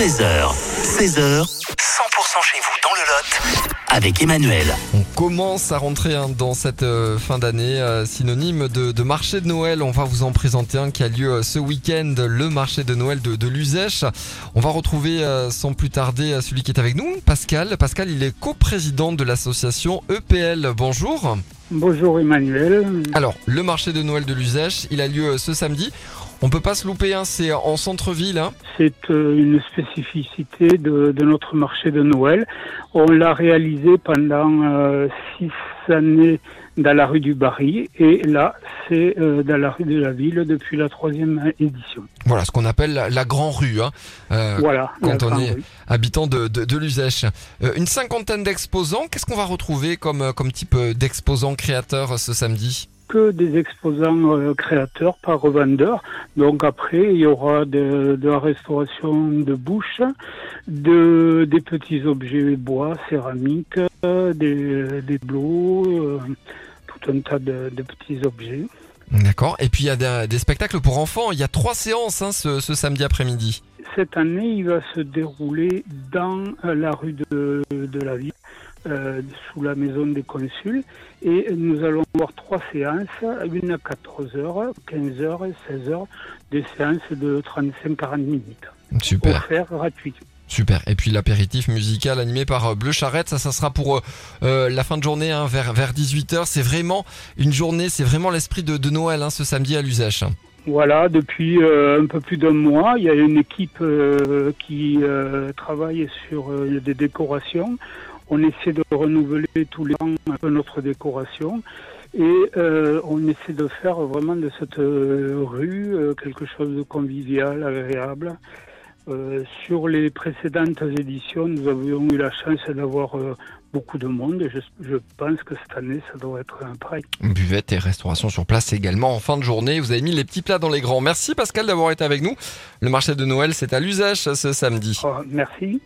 13h, 16h, 100% chez vous dans le Lot avec Emmanuel. On commence à rentrer hein, dans cette euh, fin d'année, euh, synonyme de, marché de Noël. On va vous en présenter un qui a lieu euh, ce week-end, le marché de Noël de, de Luzèche. On va retrouver sans plus tarder celui qui est avec nous, Pascal. Pascal, il est coprésident de l'association EPL. Bonjour. Bonjour Emmanuel. Alors, le marché de Noël de Luzèche, il a lieu euh, ce samedi. On peut pas se louper, hein, c'est en centre-ville. Hein. C'est euh, une spécificité de, de notre marché de Noël. On l'a réalisé pendant euh, six années dans la rue du Barry et là c'est euh, dans la rue de la ville depuis la troisième édition. Voilà, ce qu'on appelle la, la Grand Rue. Hein. Euh, voilà. quand on est- rue. habitant de, de, de Luzèche. Euh, une cinquantaine d'exposants. Qu'est-ce qu'on va retrouver comme, comme type d'exposants créateurs ce samedi? Que des exposants euh, créateurs par revendeur. Donc après, il y aura de, de la restauration de bouche, de, des petits objets bois, céramiques, euh, des, des blots, euh, tout un tas de, de petits objets. D'accord. Et puis il y a des, des spectacles pour enfants. Il y a trois séances hein, ce, ce samedi après-midi. Cette année, il va se dérouler dans la rue de, de la ville, euh, sous la maison des consuls. Et nous allons avoir trois séances, une à 14h, 15h et 16h, des séances de 35-40 minutes, Super. offertes gratuites. Super. Et puis l'apéritif musical animé par euh, Bleu Charrette, ça, ça sera pour euh, la fin de journée, hein, vers, vers 18h. C'est vraiment une journée, c'est vraiment l'esprit de, de Noël hein, ce samedi à Luzèche. Voilà, depuis euh, un peu plus d'un mois, il y a une équipe euh, qui euh, travaille sur des décorations. On essaie de renouveler tous les ans un peu notre décoration et on essaie de faire vraiment de cette rue quelque chose de convivial, agréable. Euh, sur les précédentes éditions, nous avions eu la chance d'avoir euh, beaucoup de monde je, je pense que cette année, ça doit être un pareil. Buvette et restauration sur place également en fin de journée. Vous avez mis les petits plats dans les grands. Merci Pascal d'avoir été avec nous. Le marché de Noël, c'est à Luzèche ce samedi. Oh, merci.